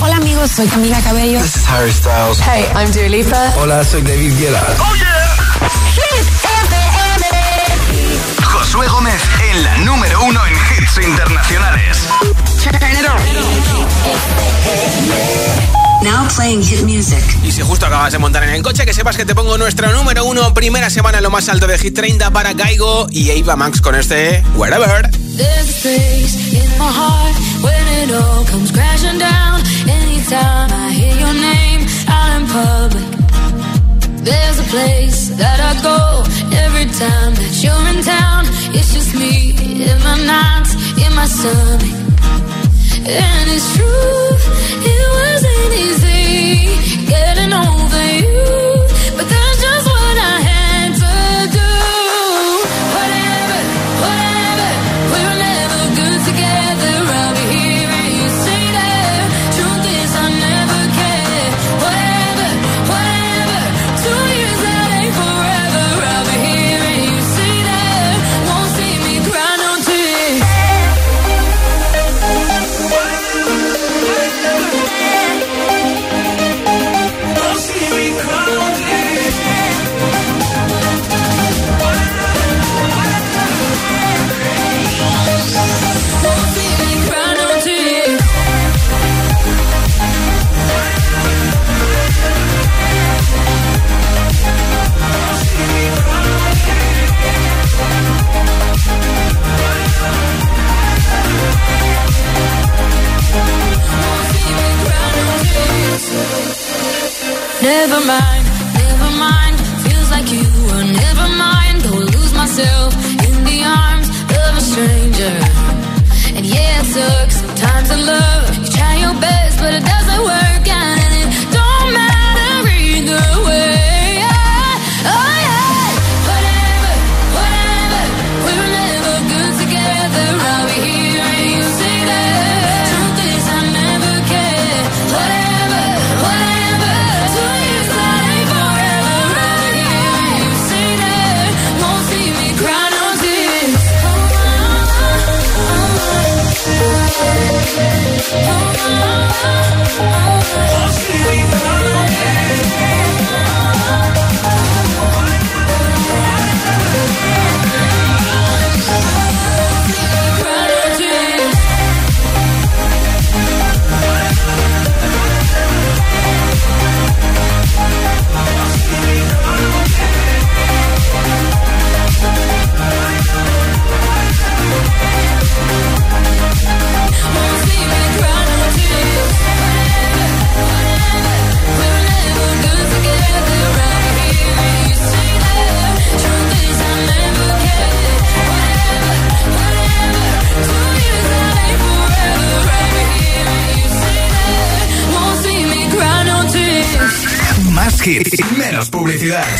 Hola amigos, soy Camila Cabello. This is Harry Styles. Hey, I'm Dua Lipa. Hola, soy David Guetta. Oh yeah. Josué Gómez en la número uno en hits internacionales. Now playing hit music. Y si justo acabas de montar en el coche, que sepas que te pongo nuestro número uno, primera semana en lo más alto de Hit 30 para Gaigo y Eva Max con este Wherever. There's a space in my heart when it all comes crashing down. Anytime I hear your name out in public. There's a place that I go every time that you're in town. It's just me in my nights, in my stomach. And it's true, it wasn't easy getting over you. Never mind, never mind. Feels like you were never mind. Go lose myself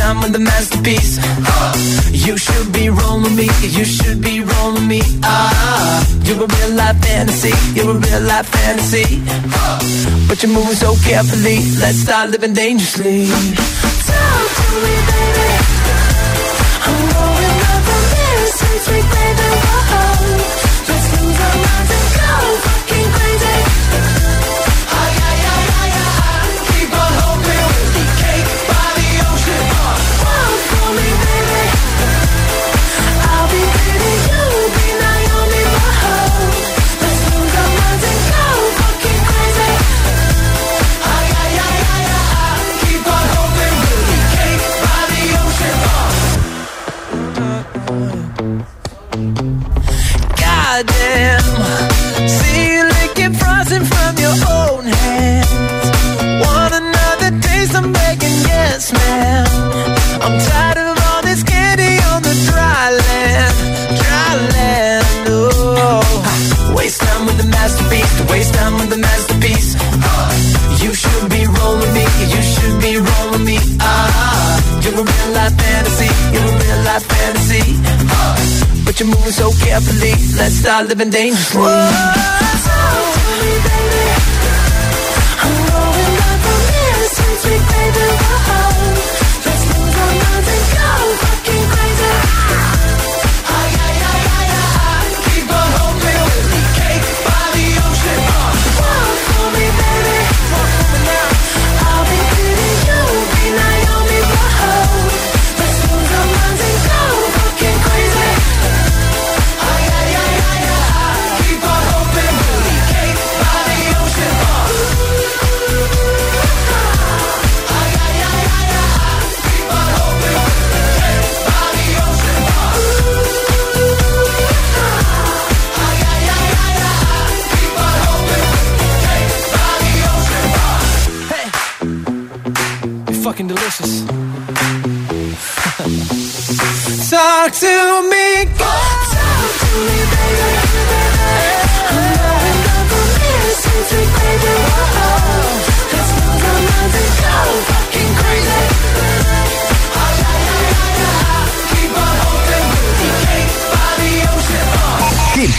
Time with the masterpiece. You should be rolling me, you should be rolling me. Ah, you're a real life fantasy, you're a real life fantasy. But you're moving so carefully. Let's start living dangerously. Talk to me, baby. I'm going up from here. Sweet, baby. life fantasy. You're a real life fantasy. But you're moving so carefully. Let's start living dangerously. Whoa.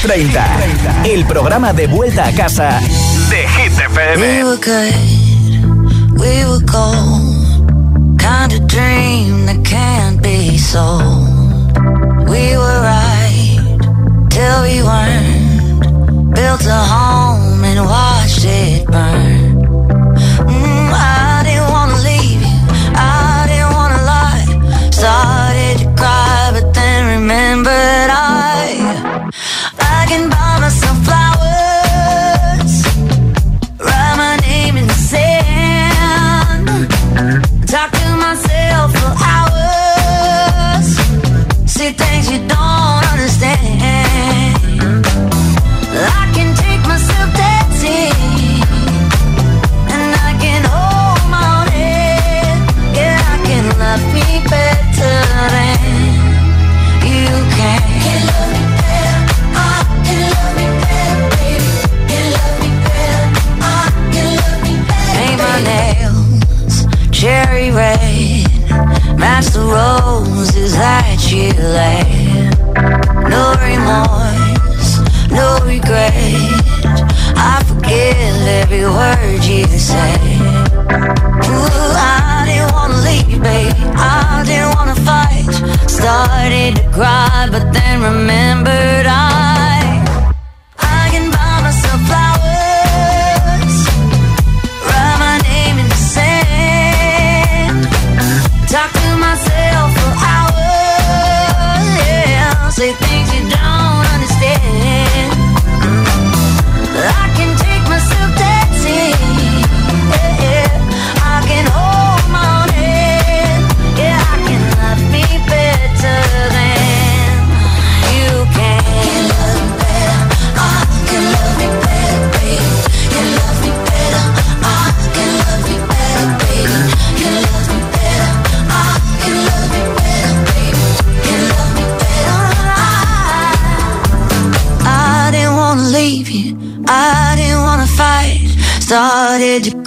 30. El programa de vuelta a casa de Hit FM. We were good, we were gold. Kind of dream that can't be sold. We were right till we weren't. Built a home and watched it burn. places that you lay. No remorse, no regret. I forgive every word you say. Ooh, I didn't wanna leave, baby. I didn't wanna fight. Started to cry, but then remembered I.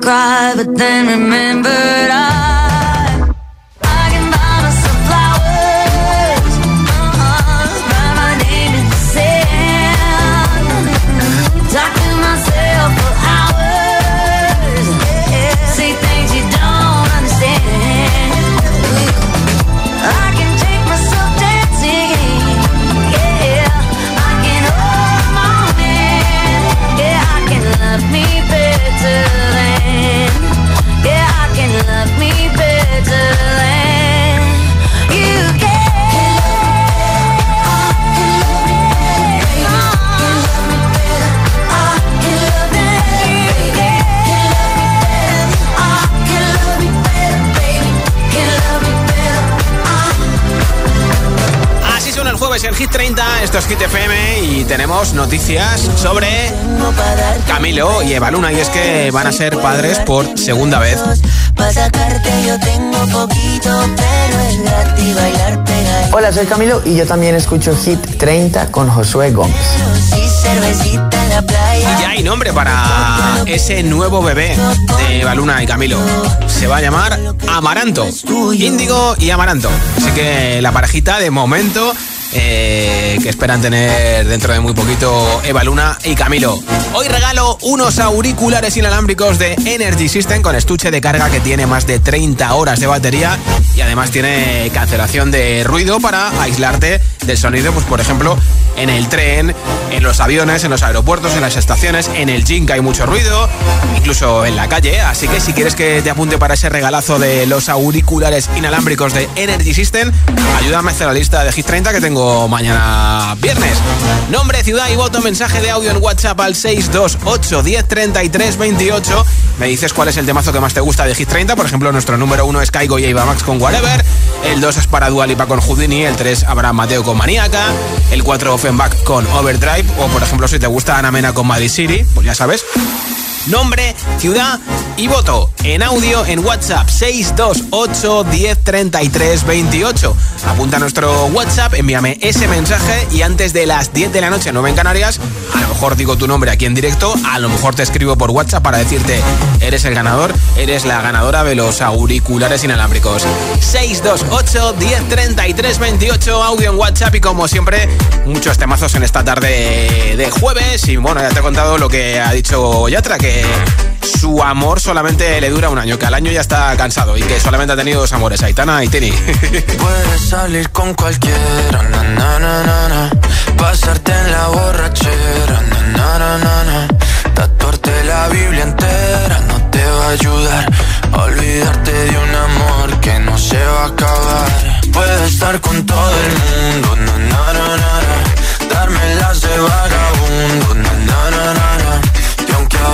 cry, but then remembered Hit 30, esto es Hit FM y tenemos noticias sobre Camilo y Evaluna y es que van a ser padres por segunda vez. Hola, soy Camilo y yo también escucho Hit 30 con Josué Gómez. Y ya hay nombre para ese nuevo bebé de Baluna y Camilo. Se va a llamar Amaranto. Índigo y Amaranto. Así que la parejita de momento eh, que esperan tener dentro de muy poquito Eva Luna y Camilo. Hoy regalo unos auriculares inalámbricos de Energy System con estuche de carga que tiene más de 30 horas de batería y además tiene cancelación de ruido para aislarte del sonido, pues por ejemplo, en el tren, en los aviones, en los aeropuertos, en las estaciones, en el gym que hay mucho ruido, incluso en la calle. Así que si quieres que te apunte para ese regalazo de los auriculares inalámbricos de Energy System, ayúdame a hacer la lista de Hit 30 que tengo mañana viernes. Nombre, ciudad y voto, mensaje de audio en WhatsApp al 628 10 28. Me dices cuál es el temazo que más te gusta de Hit 30. Por ejemplo, nuestro número 1 es Kaigo y Eva Max con Whatever. El 2 es para Dualipa con Houdini. El 3 Abraham Mateo con Maniaca. El 4 Offenbach con Overdrive. O por ejemplo, si te gusta Ana Mena con Madrid City, pues ya sabes nombre, ciudad y voto. En audio en WhatsApp 628 1033 28. Apunta a nuestro WhatsApp, envíame ese mensaje y antes de las 10 de la noche, 9 en Canarias, a lo mejor digo tu nombre aquí en directo, a lo mejor te escribo por WhatsApp para decirte, eres el ganador, eres la ganadora de los auriculares inalámbricos. 628 1033 28, audio en WhatsApp y como siempre, muchos temazos en esta tarde de jueves. Y bueno, ya te he contado lo que ha dicho Yatra, que su amor solamente le dura un año, que al año ya está cansado y que solamente ha tenido dos amores, Aitana y Tini. Puedes salir con cualquiera, pasarte en la borrachera, tatuarte la Biblia entera no te va a ayudar, olvidarte de un amor que no se va a acabar. Puedes estar con todo el mundo, darme las de vagabundo, a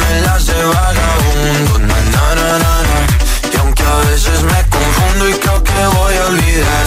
Las de vagabundo, na, na, na, na, y aunque a veces me confundo y creo que voy a olvidar,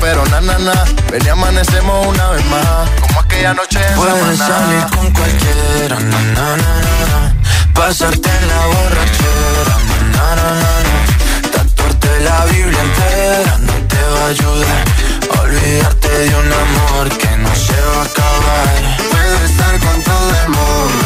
pero na, na, na. Ven y amanecemos una vez más, como aquella noche en Puedes salir con cualquiera, na, na, na, pasarte en la borrachera, na, na, na, tatuarte la Biblia entera no te va a ayudar, olvidarte de un amor que no se va a acabar. Puedes estar con todo el mundo,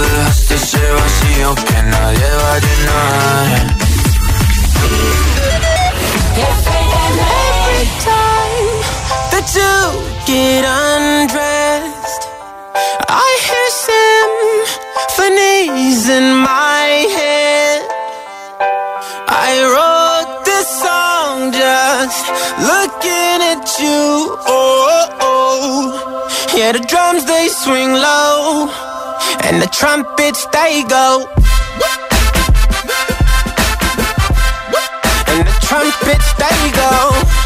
dejaste ese vacío que nadie va a llenar. Every time that you get undressed, I hear symphonies in my head. I wrote this song just looking at you. Oh, oh. oh. yeah, the drums they swing low, and the trumpets they go. And the trumpets they go.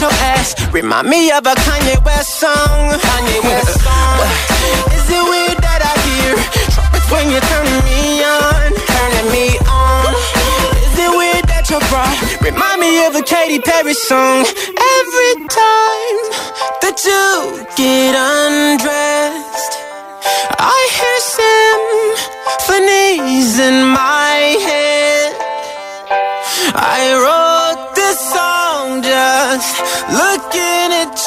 Your ass remind me of a Kanye West song? Kanye West song. Is it weird that I hear trumpets when you're turning me on? Turning me on. Is it weird that your bra remind me of a Katy Perry song? Every time that you get undressed. I hear symphonies in my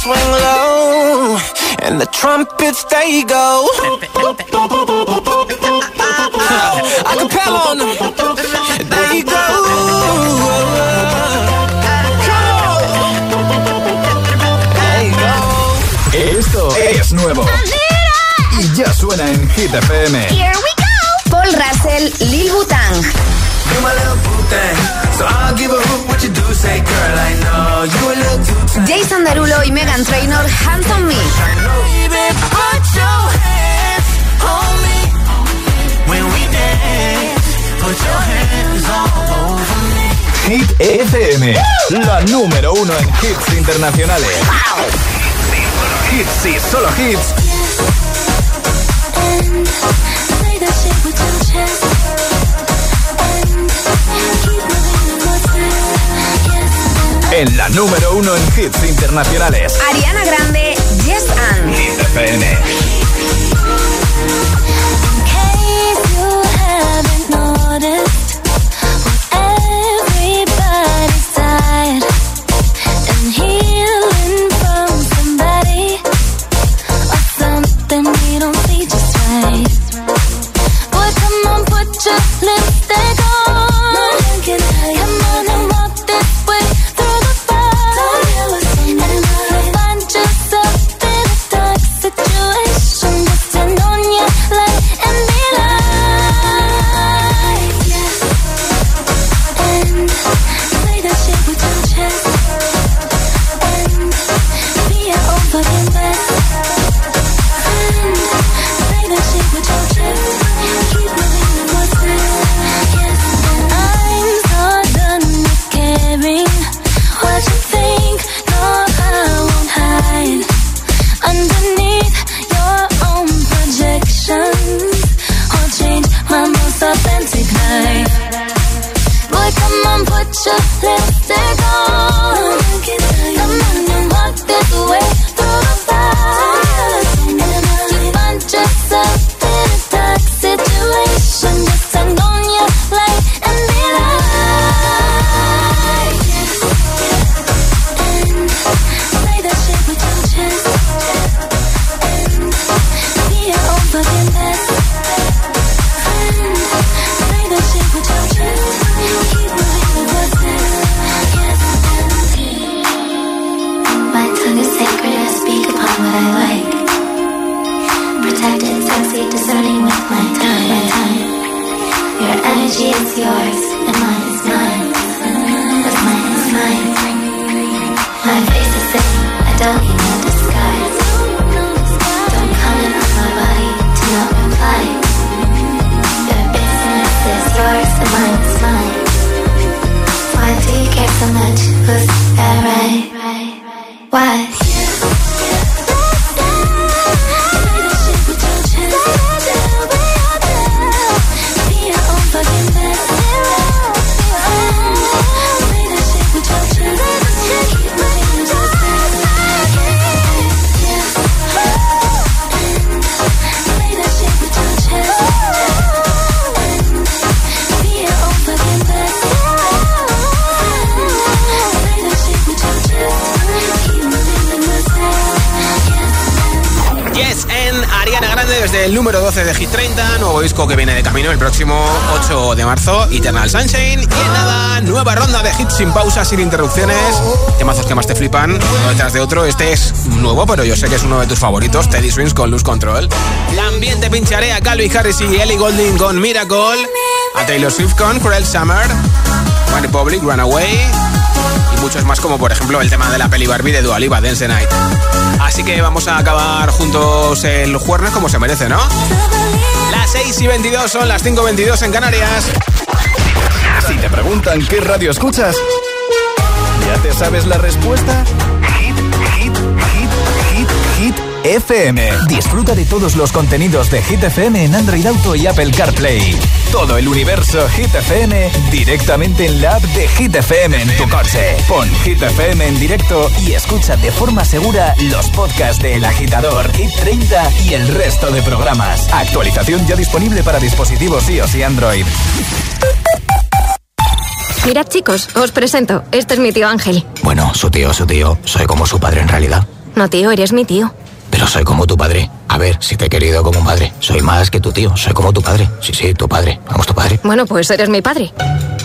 swing low, and the trumpets they go. I can pal on them. There you go. There you go. Esto es nuevo. Y ya suena en Hit FM. Here we go. Paul Russell, Lil Butang. So I'll give a hoot what you do. Say, girl, I know you a little too tight. Jason Derulo y Megan Trainor, Hands on Me. Baby, put your hands on me when we dance. Put your hands over me. Hit FM, la número uno en hits internacionales. Hits y solo hits. En la número uno en hits internacionales. Ariana Grande, Yes and. Hit FM. Que próximo 8 de marzo, Eternal Sunshine. Y nada, nueva ronda de hits sin pausas, sin interrupciones. Temazos que más te flipan, uno detrás de otro. Este es nuevo, pero yo sé que es uno de tus favoritos, Teddy Swings con Luz Control. La ambiente pincharé a Calvin Harris y Ellie Golding con Miracle. A Taylor Swift con Cruel Summer. One Republic, Runaway. Y muchos más, como por ejemplo el tema de la peli Barbie de Dua Lipa, Dance Night. Así que vamos a acabar juntos el jueves como se merece, ¿no? Las 6 y 22 son las 5 y 22 en Canarias. Si te preguntan qué radio escuchas, ¿ya te sabes la respuesta? FM. Disfruta de todos los contenidos de Hit FM en Android Auto y Apple CarPlay. Todo el universo Hit FM directamente en la app de Hit FM en tu coche. Pon Hit FM en directo y escucha de forma segura los podcasts de El Agitador, Hit 30 y el resto de programas. Actualización ya disponible para dispositivos iOS y Android. Mirad chicos, os presento. Este es mi tío Ángel. Bueno, su tío, su tío. Soy como su padre en realidad. No, tío, eres mi tío. Pero soy como tu padre. A ver, si te he querido como un padre. Soy más que tu tío. Soy como tu padre. Sí, sí, tu padre. Vamos, tu padre. Bueno, pues eres mi padre.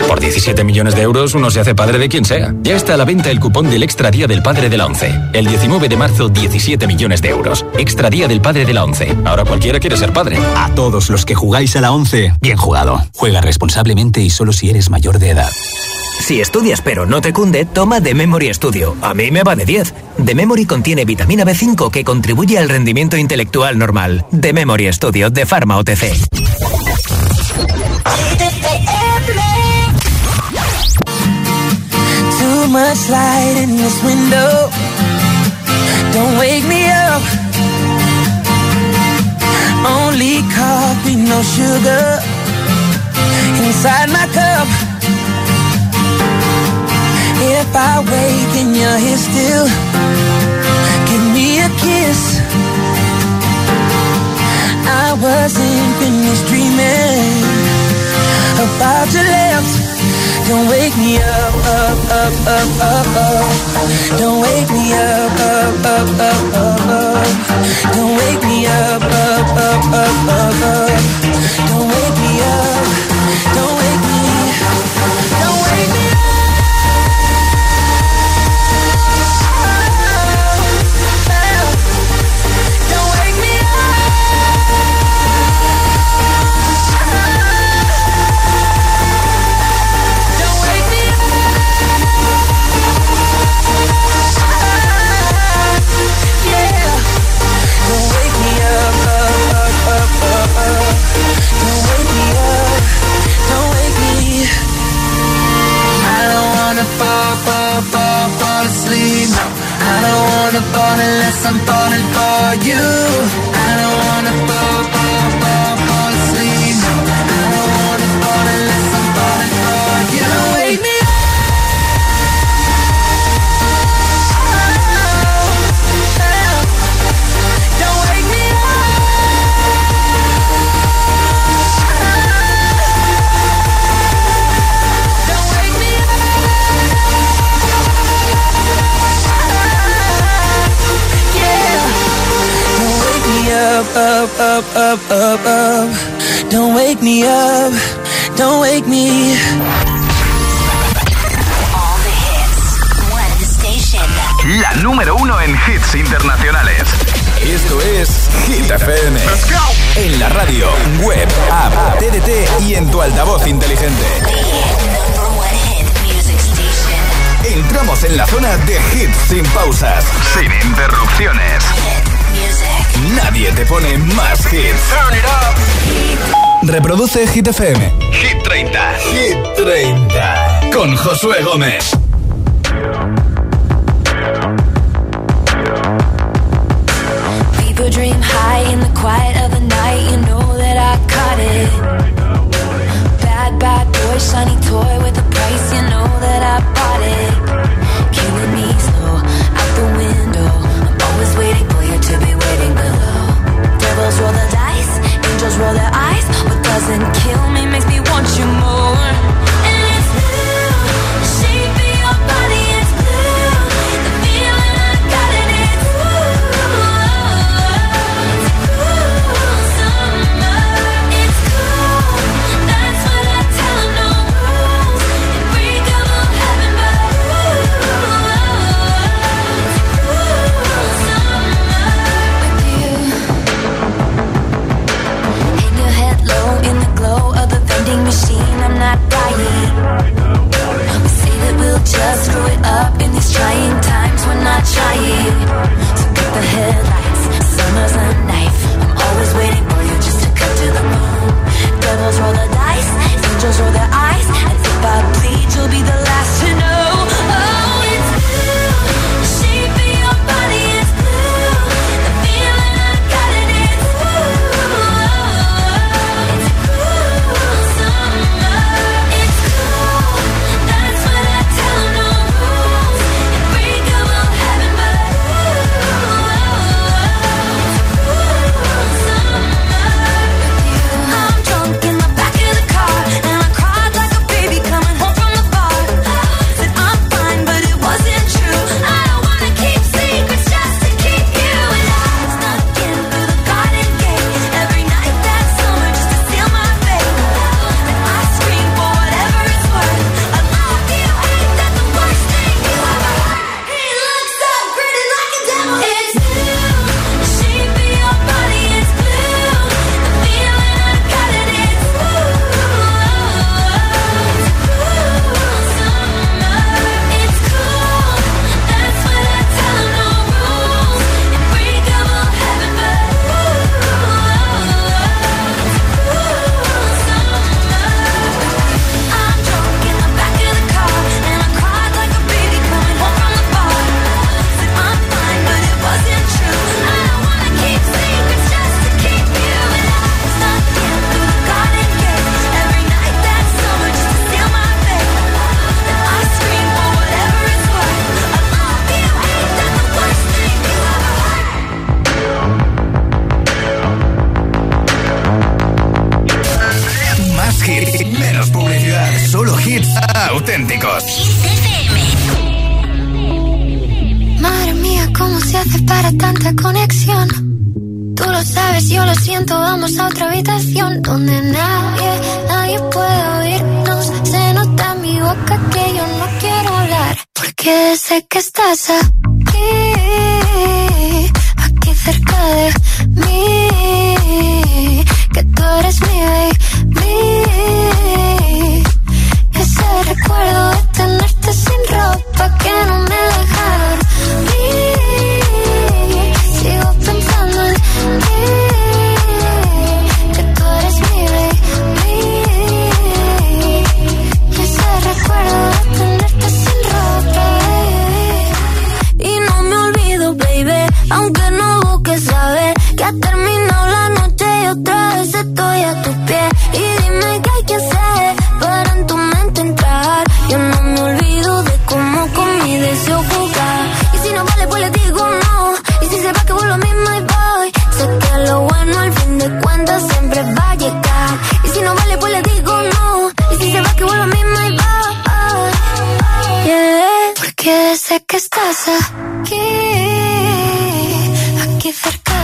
Por 17 millones de euros uno se hace padre de quien sea. Ya está a la venta el cupón del Extra Día del Padre de la ONCE. El 19 de marzo, 17 millones de euros. Extra Día del Padre de la ONCE. Ahora cualquiera quiere ser padre. A todos los que jugáis a la ONCE, bien jugado. Juega responsablemente y solo si eres mayor de edad. Si estudias pero no te cunde, toma The Memory Studio. A mí me va de 10. The Memory contiene vitamina B5 que contribuye al rendimiento intelectual normal. The Memory Studio de Pharma OTC. Too much light in this window. Don't wake me up. Only coffee, no sugar. Inside my cup. If I wake and you're here still, give me a kiss. I wasn't finished dreaming about your lips. Don't wake me up, up, up, up, up, up. Don't wake me up, up, up, up, up, up. Don't wake me up, up, up, up, up, up. Don't wake me up. Don't wake me. Don't wake me Sin pausas, sin interrupciones. Nadie te pone más hits. Reproduce Hit FM. Hit 30. Hit 30. Con Josué Gómez. People dream high in the quiet of the night. You know that I caught it. Bad, bad boy, shiny toy with a price. You know that and kill sé que estás aquí, aquí cerca.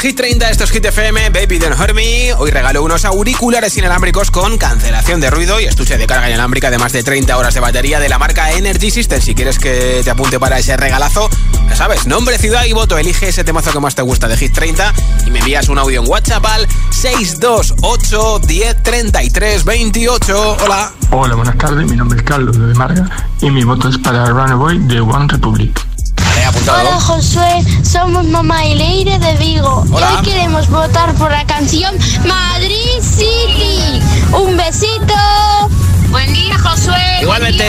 Hit 30, esto es Hit FM, Baby Don't Hurt Me. Hoy regalo unos auriculares inalámbricos con cancelación de ruido y estuche de carga inalámbrica de más de 30 horas de batería de la marca Energy System. Si quieres que te apunte para ese regalazo, ya sabes, nombre, ciudad y voto. Elige ese temazo que más te gusta de Hit 30 y me envías un audio en WhatsApp al 628 10 28. Hola. Hola, buenas tardes. Mi nombre es Carlos de Marga y mi voto es para Runaway de One Republic. Hola Josué, somos mamá y Leire de Vigo. Y hoy queremos votar por la canción Madrid City. Un besito. Buen día, Josué. Igualmente.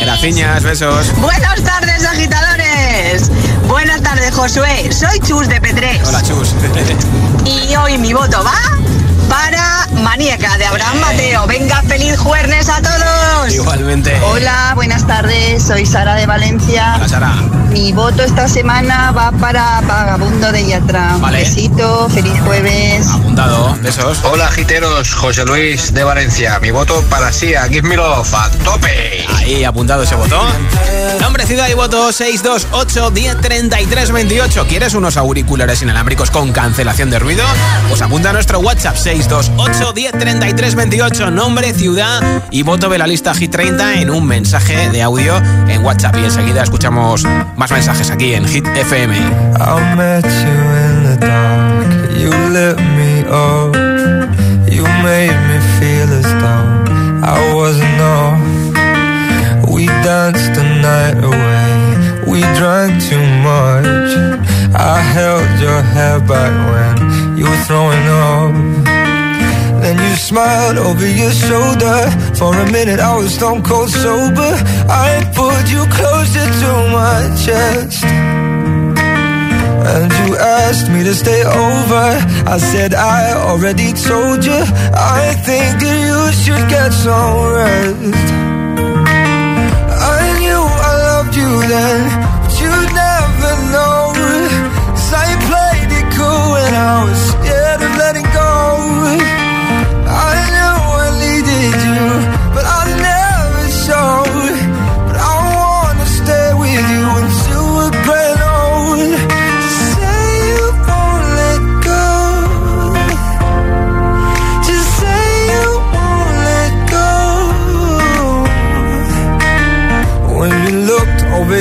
Gracias, besos. Buenas tardes, agitadores. Buenas tardes, Josué. Soy Chus de Petrés. Hola, Chus. y hoy mi voto va para Maníaca de Abraham Mateo. Venga, feliz jueves a todos. Igualmente. Hola, buenas tardes. Soy Sara de Valencia. Hola, Sara. Mi voto esta semana va para Vagabundo de Yatra. Vale. Besito, feliz jueves. Apuntado, besos. Hola, giteros. José Luis de Valencia. Mi voto para Sia. Give me love. A tope. Ahí, apuntado ese voto. Nombre, ciudad y voto 628 1033 28. ¿Quieres unos auriculares inalámbricos con cancelación de ruido? Pues apunta a nuestro WhatsApp 628 Nombre, ciudad y voto de la lista Hit 30 en un mensaje de audio en WhatsApp. Y enseguida escuchamos más mensajes aquí en Hit FM. I met you in the dark. You lit me up. You made me feel as though I wasn't off. We danced the night away. We drank too much. I held your hair back when you were throwing up. and you smiled over your shoulder. For a minute, I was stone cold sober. I pulled you closer to my chest. And you asked me to stay over. I said, I already told you. I think that you should get some rest. I knew I loved you then, but you never know. Cause I played it cool when I was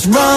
is mine.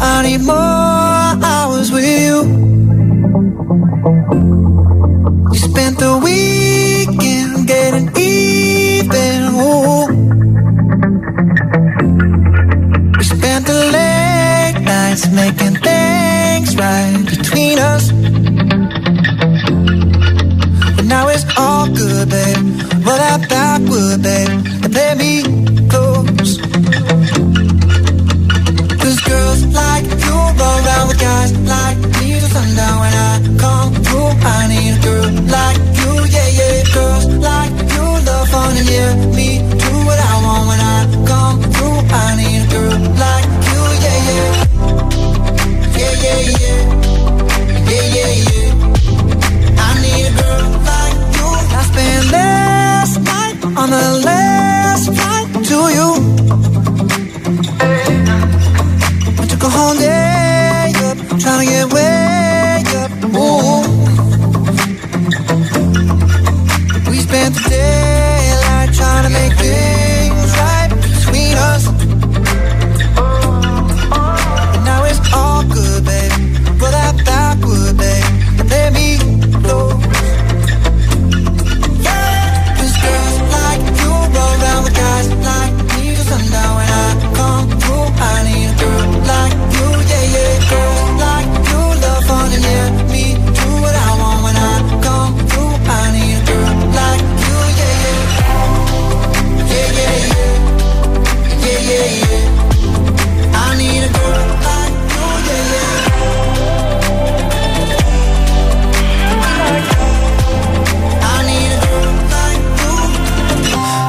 I need more hours with you. You spent the weekend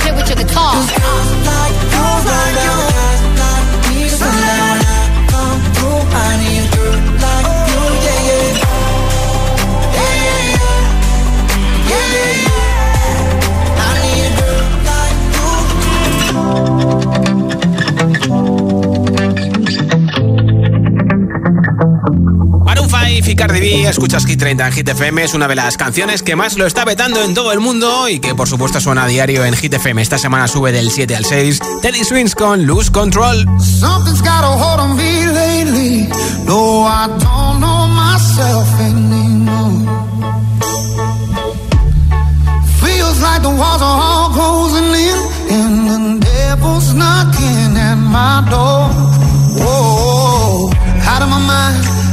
play with your guitar. Like Maroon 5 y Cardi B, escuchas Hit 30 en Hit FM, es una de las canciones que más lo está vetando en todo el mundo y que por supuesto suena a diario en Hit FM. Esta semana sube del 7 al 6. Teddy Swings con Lose Control. Something's got a hold on me lately. No, I don't know myself anymore. Feels like the walls are all closing in, and the devil's knocking at my door. Whoa, out of my mind.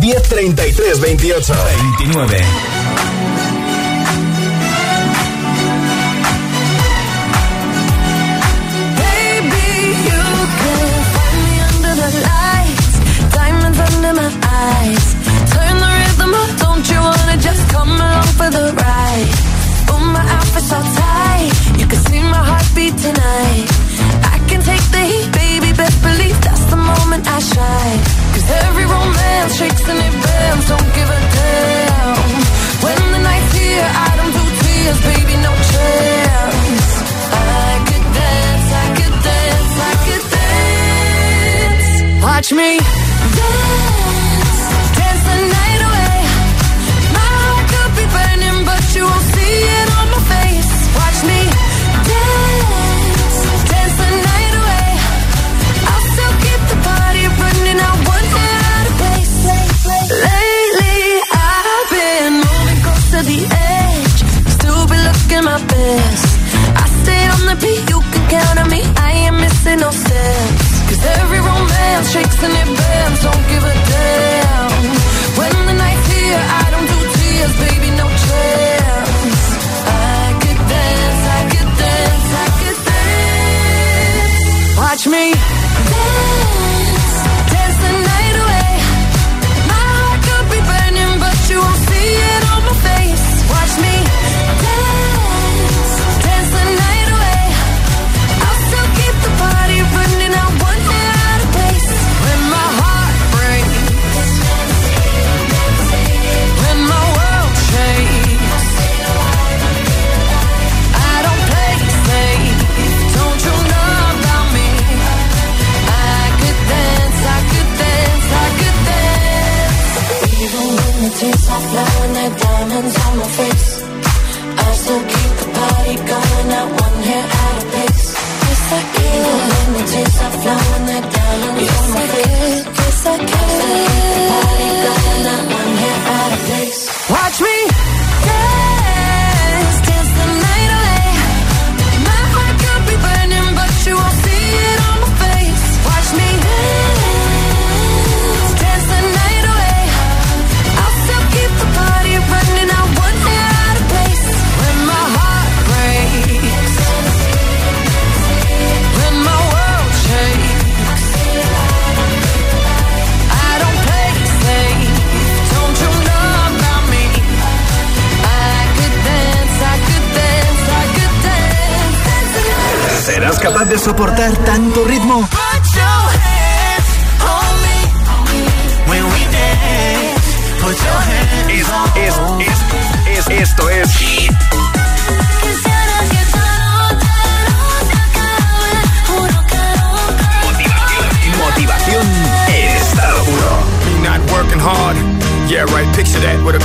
1033 28 29 Watch me. hands on my face capaz de soportar tanto ritmo? Es, es, es, es, esto es Hit. Motivación, motivación en estado puro. Not working hard. Yeah, right, picture that with a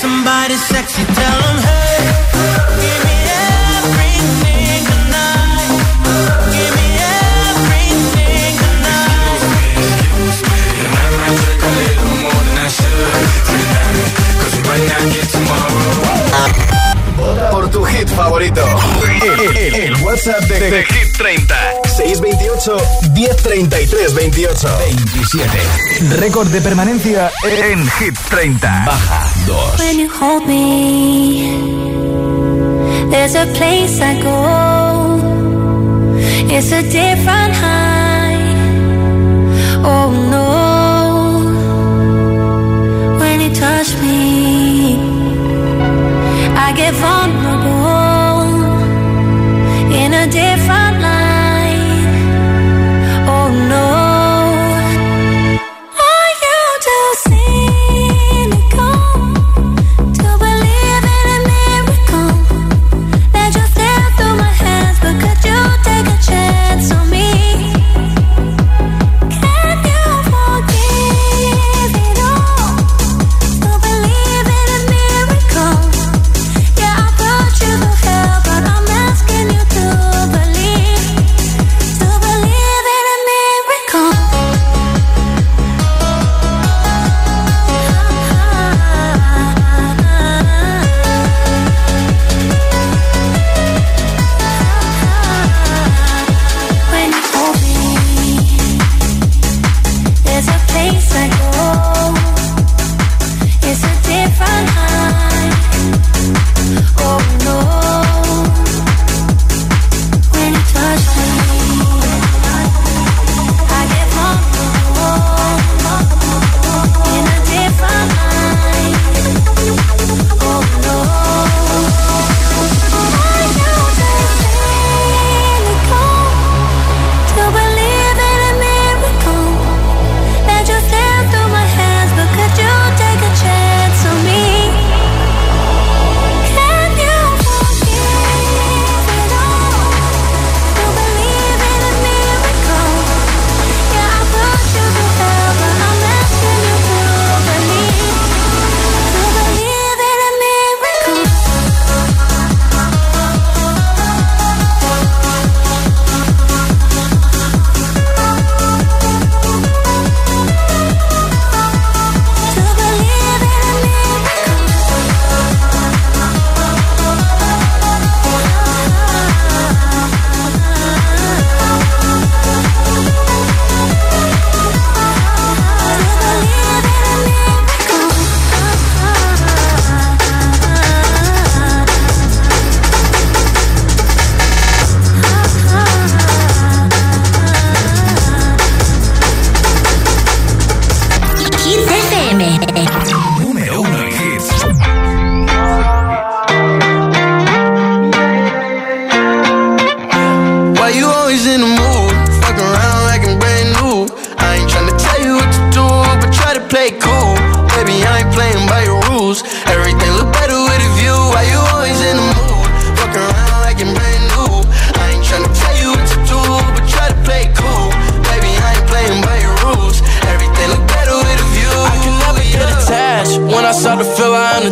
somebody sexy, tell them hey. tu hit favorito. El, el, el WhatsApp de, de, de, Hit 30. 628 1033 28 27. Récord de permanencia en Hit 30. Baja 2. When you hold me, there's a place I go. It's a different high. Oh no. When you touch me, I get vulnerable.